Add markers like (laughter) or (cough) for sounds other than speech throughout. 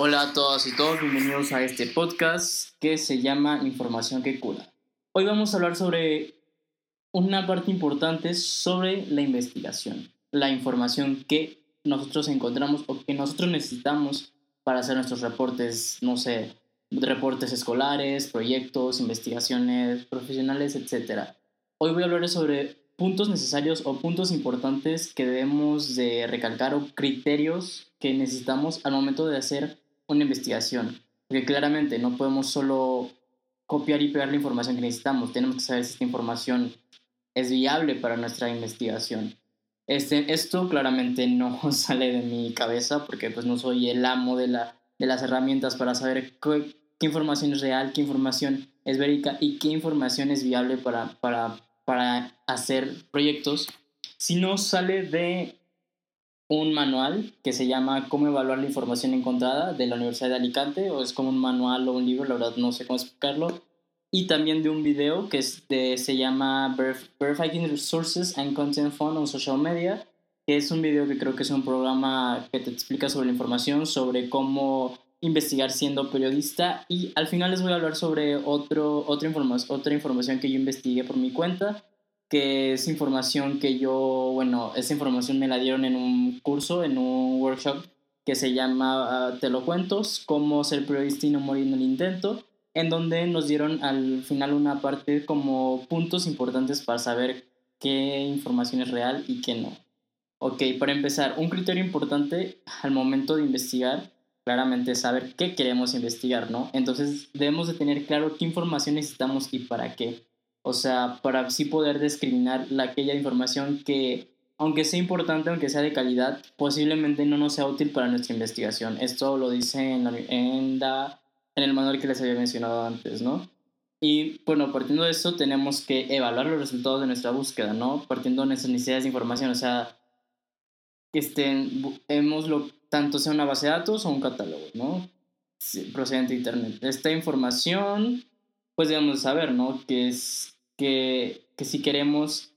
Hola a todas y todos, bienvenidos a este podcast que se llama Información que cura. Hoy vamos a hablar sobre una parte importante sobre la investigación, la información que nosotros encontramos o que nosotros necesitamos para hacer nuestros reportes, no sé, reportes escolares, proyectos, investigaciones profesionales, etc. Hoy voy a hablar sobre puntos necesarios o puntos importantes que debemos de recalcar o criterios que necesitamos al momento de hacer una investigación. Porque claramente no podemos solo copiar y pegar la información que necesitamos, tenemos que saber si esta información es viable para nuestra investigación. Este, esto claramente no (laughs) sale de mi cabeza porque pues no soy el amo de, la, de las herramientas para saber qué, qué información es real, qué información es verídica y qué información es viable para, para para hacer proyectos, sino sale de un manual que se llama Cómo evaluar la información encontrada de la Universidad de Alicante, o es como un manual o un libro, la verdad no sé cómo explicarlo, y también de un video que se llama Verifying Resources and Content Fund on Social Media, que es un video que creo que es un programa que te explica sobre la información, sobre cómo investigar siendo periodista. Y al final les voy a hablar sobre otro, otra, otra información que yo investigué por mi cuenta, que es información que yo, bueno, esa información me la dieron en un curso, en un workshop que se llama uh, Te lo cuentos, cómo ser periodista y no morir en el intento, en donde nos dieron al final una parte como puntos importantes para saber qué información es real y qué no. Ok, para empezar, un criterio importante al momento de investigar claramente saber qué queremos investigar, ¿no? Entonces debemos de tener claro qué información necesitamos y para qué. O sea, para así poder discriminar la, aquella información que, aunque sea importante, aunque sea de calidad, posiblemente no nos sea útil para nuestra investigación. Esto lo dice en, en, en el manual que les había mencionado antes, ¿no? Y bueno, partiendo de eso tenemos que evaluar los resultados de nuestra búsqueda, ¿no? Partiendo de nuestras necesidades de información, o sea, este, hemos lo, tanto sea una base de datos o un catálogo, ¿no? procedente de Internet. Esta información, pues debemos saber, ¿no? Que es que, que si queremos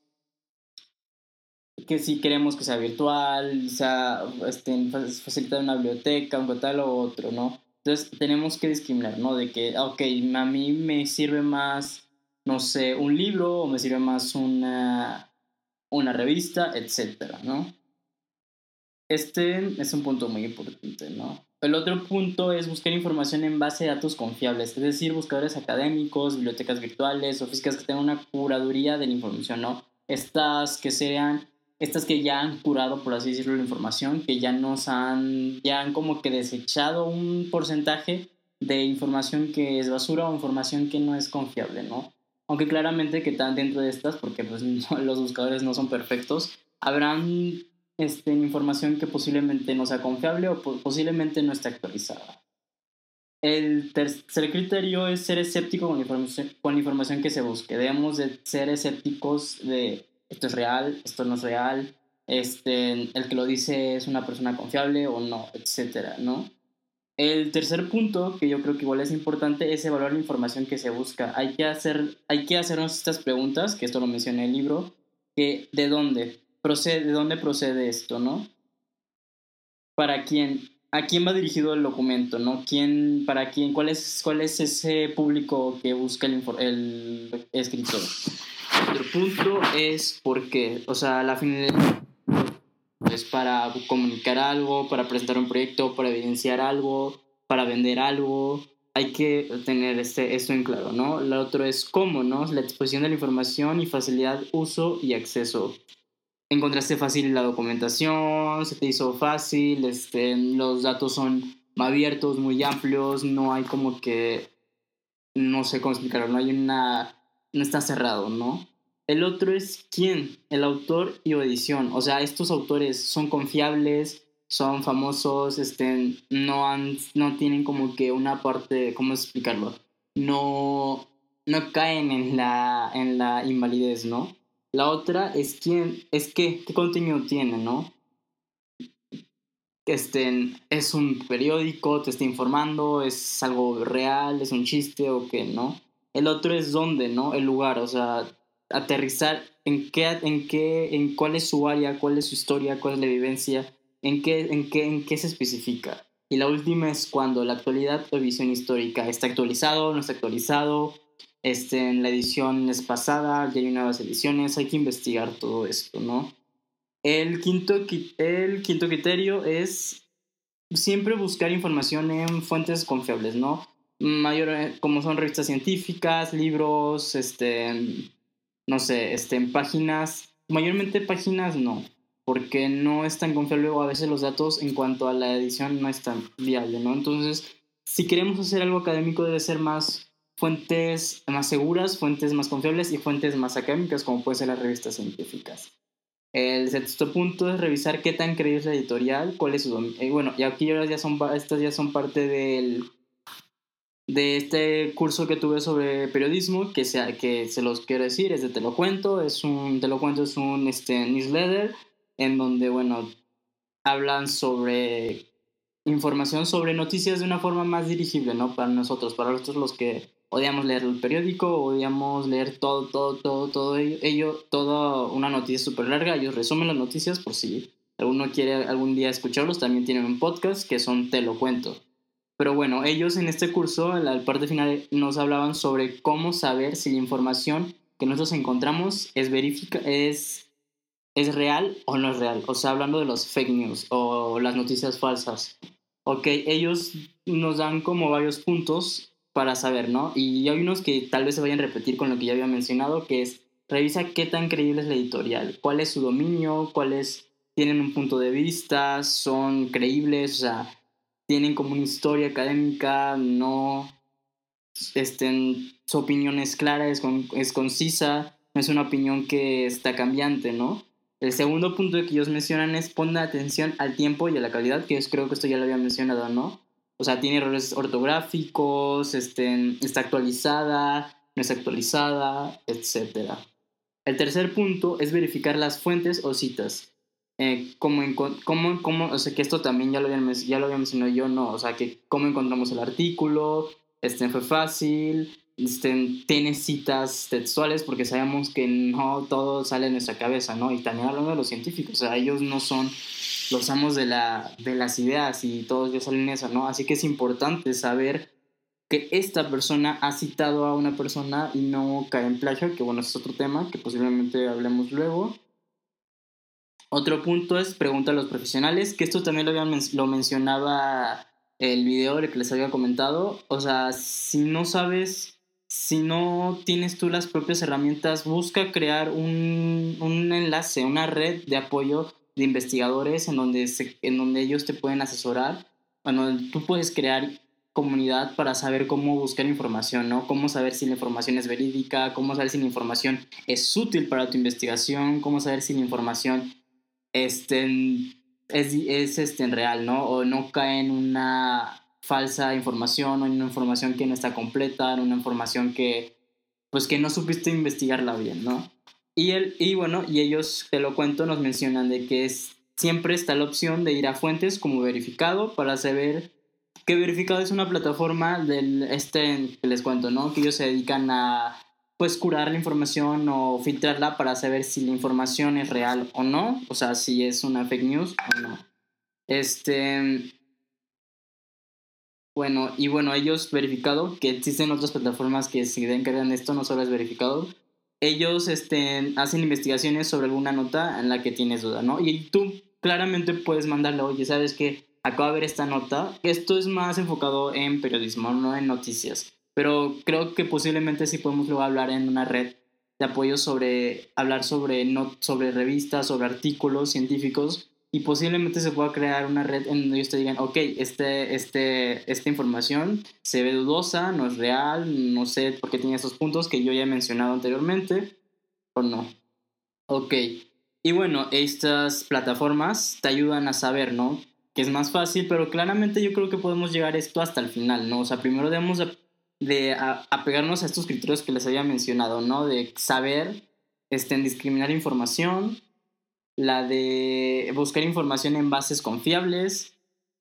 que si queremos que sea virtual, sea este, facilitar una biblioteca, un catálogo o otro, ¿no? Entonces tenemos que discriminar, ¿no? De que, ok, a mí me sirve más, no sé, un libro o me sirve más una, una revista, etcétera, ¿no? Este es un punto muy importante, ¿no? El otro punto es buscar información en base de datos confiables, es decir, buscadores académicos, bibliotecas virtuales o físicas que tengan una curaduría de la información, ¿no? Estas que sean, estas que ya han curado, por así decirlo, la información, que ya nos han, ya han como que desechado un porcentaje de información que es basura o información que no es confiable, ¿no? Aunque claramente que están dentro de estas, porque pues (laughs) los buscadores no son perfectos, habrán este, información que posiblemente no sea confiable o posiblemente no esté actualizada. El tercer criterio es ser escéptico con la, información, con la información que se busque. Debemos de ser escépticos de esto es real, esto no es real, este, el que lo dice es una persona confiable o no, etcétera, ¿no? El tercer punto, que yo creo que igual es importante, es evaluar la información que se busca. Hay que, hacer, hay que hacernos estas preguntas, que esto lo mencioné en el libro, que ¿de dónde? Procede, de dónde procede esto, ¿no? ¿Para quién? ¿A quién va dirigido el documento, no? ¿Quién, para quién? ¿Cuál es, cuál es ese público que busca el, el escritor? Otro punto es por qué. O sea, la finalidad es para comunicar algo, para presentar un proyecto, para evidenciar algo, para vender algo. Hay que tener este, esto en claro, ¿no? Lo otro es cómo, ¿no? La exposición de la información y facilidad, uso y acceso encontraste fácil la documentación, se te hizo fácil, este, los datos son abiertos, muy amplios, no hay como que, no sé cómo explicarlo, no hay una, no está cerrado, ¿no? El otro es quién, el autor y edición, o sea, estos autores son confiables, son famosos, este, no, han, no tienen como que una parte, ¿cómo explicarlo? No, no caen en la, en la invalidez, ¿no? La otra es quién, es qué, qué contenido tiene, ¿no? Este, es un periódico, te está informando, es algo real, es un chiste o qué, ¿no? El otro es dónde, ¿no? El lugar, o sea, aterrizar en qué, en qué, en cuál es su área, cuál es su historia, cuál es la vivencia, en qué, en qué, en qué se especifica. Y la última es cuando la actualidad o visión histórica está actualizado, no está actualizado, este, en la edición es pasada, ya hay nuevas ediciones, hay que investigar todo esto, ¿no? El quinto, el quinto criterio es siempre buscar información en fuentes confiables, ¿no? Mayor, eh, como son revistas científicas, libros, este, no sé, este, en páginas, mayormente páginas no, porque no es tan confiable o a veces los datos en cuanto a la edición no es tan viable, ¿no? Entonces, si queremos hacer algo académico debe ser más fuentes más seguras, fuentes más confiables y fuentes más académicas como pueden ser las revistas científicas. El sexto punto es revisar qué tan creíble es la editorial, cuál es su. Eh, bueno, y aquí ya son, estas ya son parte del, de este curso que tuve sobre periodismo, que, sea, que se los quiero decir, es de Te lo cuento, es un, Te lo cuento es un este, newsletter en donde, bueno, hablan sobre información sobre noticias de una forma más dirigible, ¿no? Para nosotros, para nosotros los que odiamos leer el periódico, odiamos leer todo, todo, todo, todo ello, toda una noticia súper larga. Ellos resumen las noticias por si alguno quiere algún día escucharlos. También tienen un podcast que son Te lo cuento. Pero bueno, ellos en este curso, en la parte final, nos hablaban sobre cómo saber si la información que nosotros encontramos es verifica, es, es real o no es real. O sea, hablando de los fake news o las noticias falsas. Ok, ellos nos dan como varios puntos para saber, ¿no? Y hay unos que tal vez se vayan a repetir con lo que ya había mencionado, que es revisa qué tan creíble es la editorial, cuál es su dominio, cuáles tienen un punto de vista, son creíbles, o sea, tienen como una historia académica, no, estén, su opinión es clara, es, es concisa, no es una opinión que está cambiante, ¿no? El segundo punto que ellos mencionan es poner atención al tiempo y a la calidad, que es, creo que esto ya lo había mencionado, ¿no? O sea, tiene errores ortográficos, este, está actualizada, no está actualizada, etc. El tercer punto es verificar las fuentes o citas. Eh, como, como, como, o sea, que esto también ya lo, había, ya lo había mencionado yo, no, o sea, que cómo encontramos el artículo, este, fue fácil, este, tiene citas textuales, porque sabemos que no todo sale de nuestra cabeza, ¿no? Y también hablando de los científicos, o sea, ellos no son los amos de, la, de las ideas y todos ya salen eso, ¿no? Así que es importante saber que esta persona ha citado a una persona y no cae en plagio, que bueno, es otro tema que posiblemente hablemos luego. Otro punto es pregunta a los profesionales, que esto también lo, lo mencionaba el video que les había comentado. O sea, si no sabes, si no tienes tú las propias herramientas, busca crear un, un enlace, una red de apoyo de investigadores en donde, en donde ellos te pueden asesorar, bueno, tú puedes crear comunidad para saber cómo buscar información, ¿no? Cómo saber si la información es verídica, cómo saber si la información es útil para tu investigación, cómo saber si la información este, es, es este, en real, ¿no? O no cae en una falsa información o en una información que no está completa, en una información que, pues, que no supiste investigarla bien, ¿no? Y, el, y bueno, y ellos, te lo cuento, nos mencionan de que es, siempre está la opción de ir a fuentes como verificado para saber que verificado es una plataforma del este que les cuento, ¿no? Que ellos se dedican a pues curar la información o filtrarla para saber si la información es real o no, o sea, si es una fake news o no. Este bueno, y bueno, ellos verificado que existen otras plataformas que se encargan de esto, no solo es verificado, ellos este, hacen investigaciones sobre alguna nota en la que tienes duda, ¿no? Y tú claramente puedes mandarle, oye, ¿sabes qué? Acabo de ver esta nota. Esto es más enfocado en periodismo, no en noticias. Pero creo que posiblemente sí podemos luego hablar en una red de apoyo sobre, hablar sobre, no, sobre revistas, sobre artículos científicos y posiblemente se pueda crear una red en donde ellos te digan, ok, este, este, esta información se ve dudosa, no es real, no sé por qué tiene esos puntos que yo ya he mencionado anteriormente, o no. Ok, y bueno, estas plataformas te ayudan a saber, ¿no? Que es más fácil, pero claramente yo creo que podemos llegar esto hasta el final, ¿no? O sea, primero debemos de, apegarnos a estos criterios que les había mencionado, ¿no? De saber, este, en información, la de buscar información en bases confiables,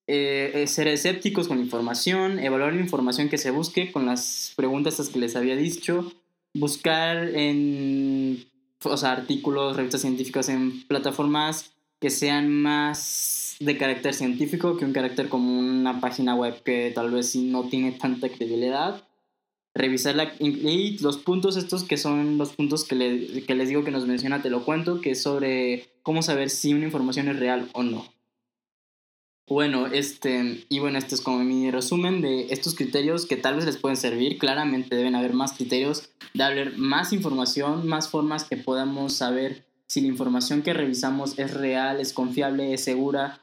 eh, eh, ser escépticos con información, evaluar la información que se busque con las preguntas que les había dicho, buscar en o sea, artículos, revistas científicas en plataformas que sean más de carácter científico que un carácter como una página web que tal vez no tiene tanta credibilidad. Revisar la, y los puntos estos que son los puntos que, le, que les digo que nos menciona, te lo cuento, que es sobre cómo saber si una información es real o no. Bueno, este, y bueno, este es como mi resumen de estos criterios que tal vez les pueden servir. Claramente deben haber más criterios, de haber más información, más formas que podamos saber si la información que revisamos es real, es confiable, es segura,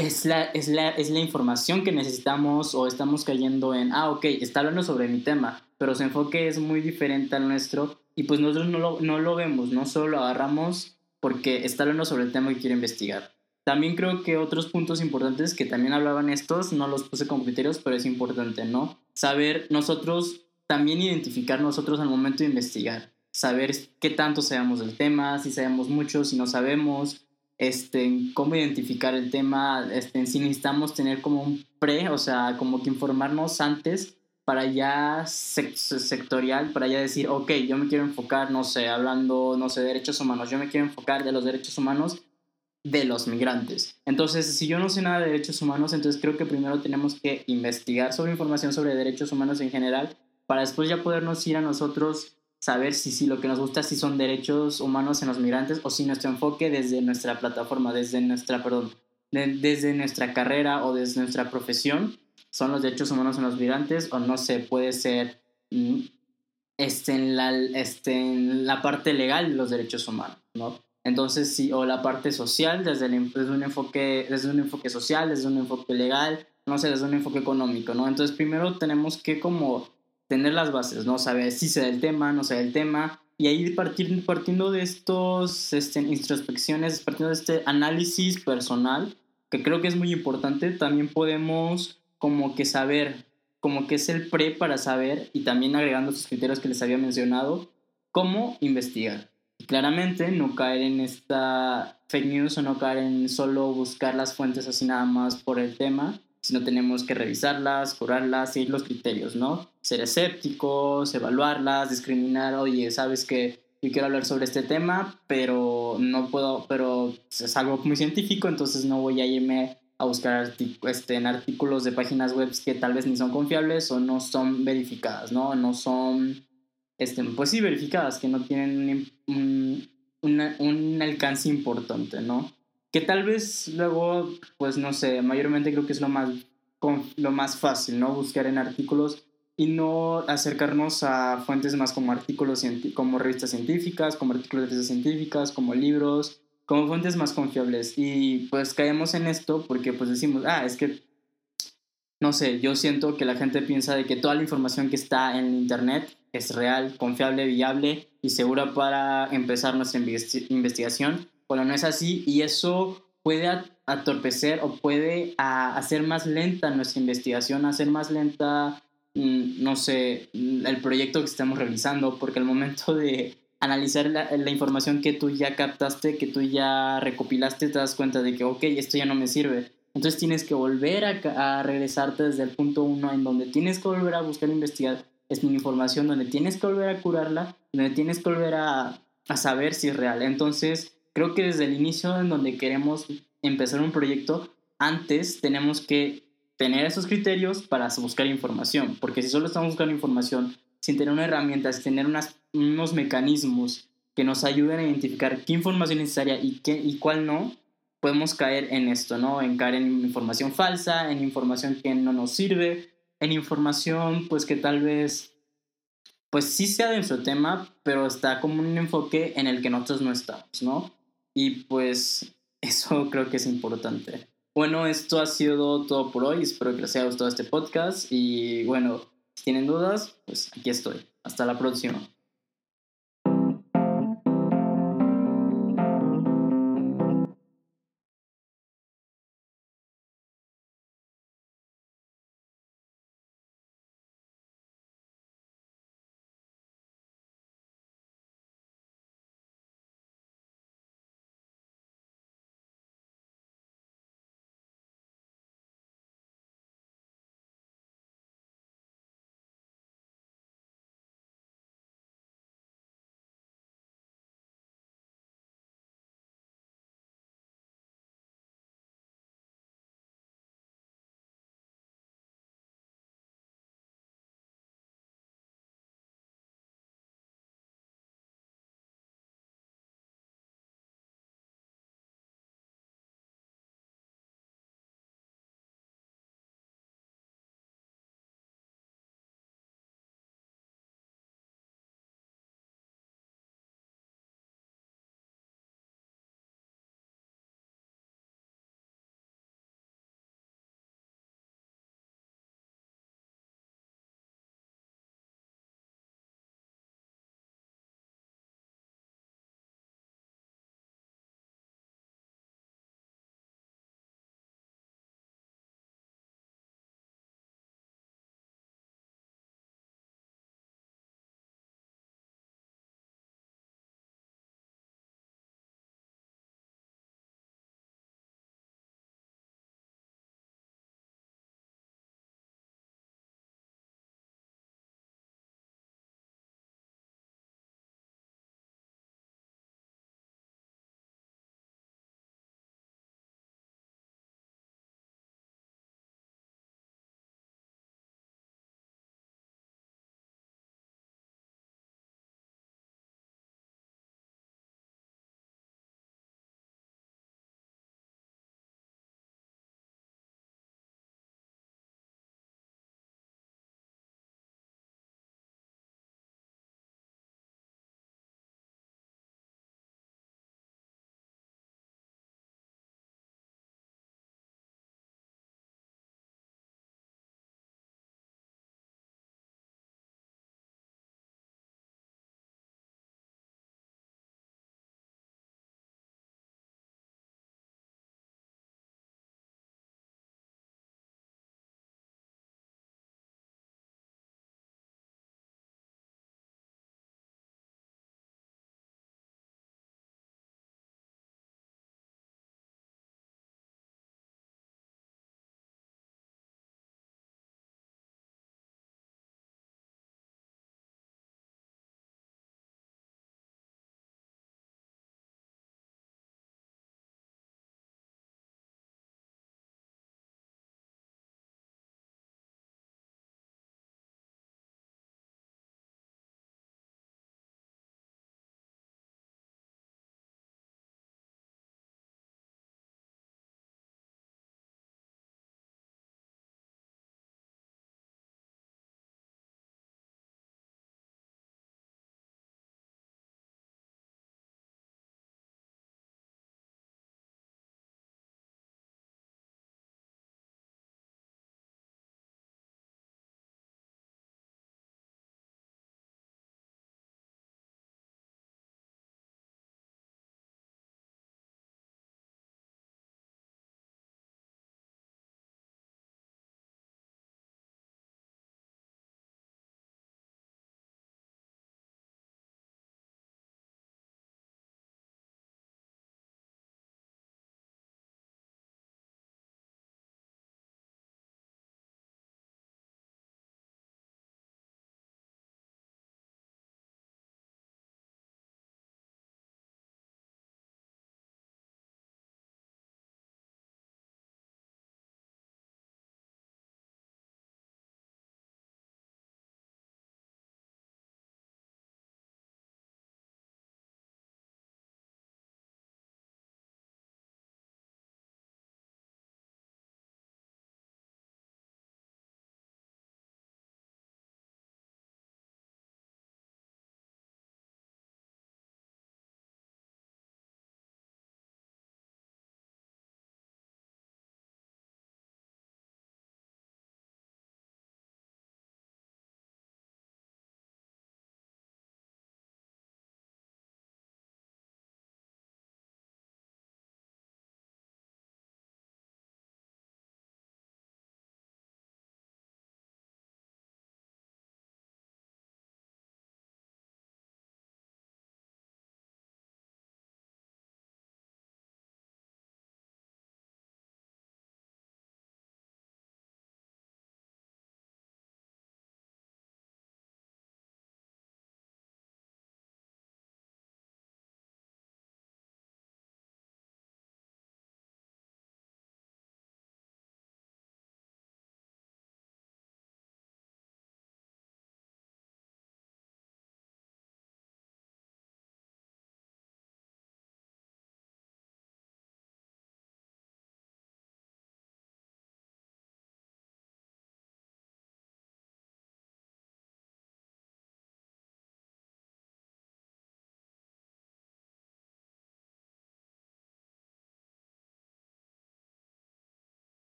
es la, es la, es la información que necesitamos o estamos cayendo en, ah, ok, está hablando sobre mi tema, pero su enfoque es muy diferente al nuestro y pues nosotros no lo, no lo vemos, no solo lo agarramos porque está hablando sobre el tema que quiere investigar. También creo que otros puntos importantes que también hablaban estos, no los puse como criterios, pero es importante, ¿no? Saber nosotros, también identificar nosotros al momento de investigar, saber qué tanto sabemos del tema, si sabemos mucho, si no sabemos, este, cómo identificar el tema, este, si necesitamos tener como un pre, o sea, como que informarnos antes para ya sectorial, para ya decir, ok, yo me quiero enfocar, no sé, hablando, no sé, de derechos humanos, yo me quiero enfocar de los derechos humanos de los migrantes. Entonces, si yo no sé nada de derechos humanos, entonces creo que primero tenemos que investigar sobre información sobre derechos humanos en general para después ya podernos ir a nosotros saber si, si lo que nos gusta si son derechos humanos en los migrantes o si nuestro enfoque desde nuestra plataforma, desde nuestra, perdón, desde nuestra carrera o desde nuestra profesión son los derechos humanos en los migrantes o no sé, puede ser mm, este, en, la, este, en la parte legal de los derechos humanos, ¿no? Entonces, sí, o la parte social, desde, desde, un enfoque, desde un enfoque social, desde un enfoque legal, no sé, desde un enfoque económico, ¿no? Entonces, primero tenemos que como tener las bases, ¿no? Saber si sé del tema, no sé del tema, y ahí partir, partiendo de estos este, introspecciones, partiendo de este análisis personal, que creo que es muy importante, también podemos como que saber, como que es el pre para saber, y también agregando estos criterios que les había mencionado, cómo investigar claramente no caer en esta fake news o no caer en solo buscar las fuentes así nada más por el tema, sino tenemos que revisarlas, curarlas, seguir los criterios, ¿no? Ser escépticos, evaluarlas, discriminar, oye, sabes que yo quiero hablar sobre este tema, pero no puedo, pero es algo muy científico, entonces no voy a irme a buscar este, en artículos de páginas web que tal vez ni son confiables o no son verificadas, ¿no? No son este, pues sí, verificadas, que no tienen un, un, alcance importante, ¿no? Que tal vez luego, pues no sé, mayormente creo que es lo más, lo más fácil, ¿no? Buscar en artículos y no acercarnos a fuentes más como artículos, como revistas científicas, como artículos de revistas científicas, como libros, como fuentes más confiables. Y pues caemos en esto porque pues decimos, ah, es que, no sé, yo siento que la gente piensa de que toda la información que está en Internet es real, confiable, viable y segura para empezar nuestra investigación, cuando no es así y eso puede atorpecer o puede hacer más lenta nuestra investigación, hacer más lenta, mm, no sé, mm, el proyecto que estamos realizando, porque al momento de analizar la, información que tú ya captaste, que tú ya recopilaste, te das cuenta de que, ok, esto ya no me sirve. Entonces tienes que volver a, a regresarte desde el punto uno en donde tienes que volver a buscar investigar es una información donde tienes que volver a curarla, donde tienes que volver a, a saber si es real. Entonces, creo que desde el inicio en donde queremos empezar un proyecto, antes tenemos que tener esos criterios para buscar información, porque si solo estamos buscando información sin tener una herramienta, sin tener unas, unos mecanismos que nos ayuden a identificar qué información es necesaria y, qué, y cuál no, podemos caer en esto, ¿no? En caer en información falsa, en información que no nos sirve, en información, pues que tal vez, pues sí sea de nuestro tema, pero está como un enfoque en el que nosotros no estamos, ¿no? Y pues (laughs) eso creo que es importante. Bueno, esto ha sido todo por hoy. Espero que les haya gustado este podcast. Y bueno, si tienen dudas, pues aquí estoy. Hasta la próxima.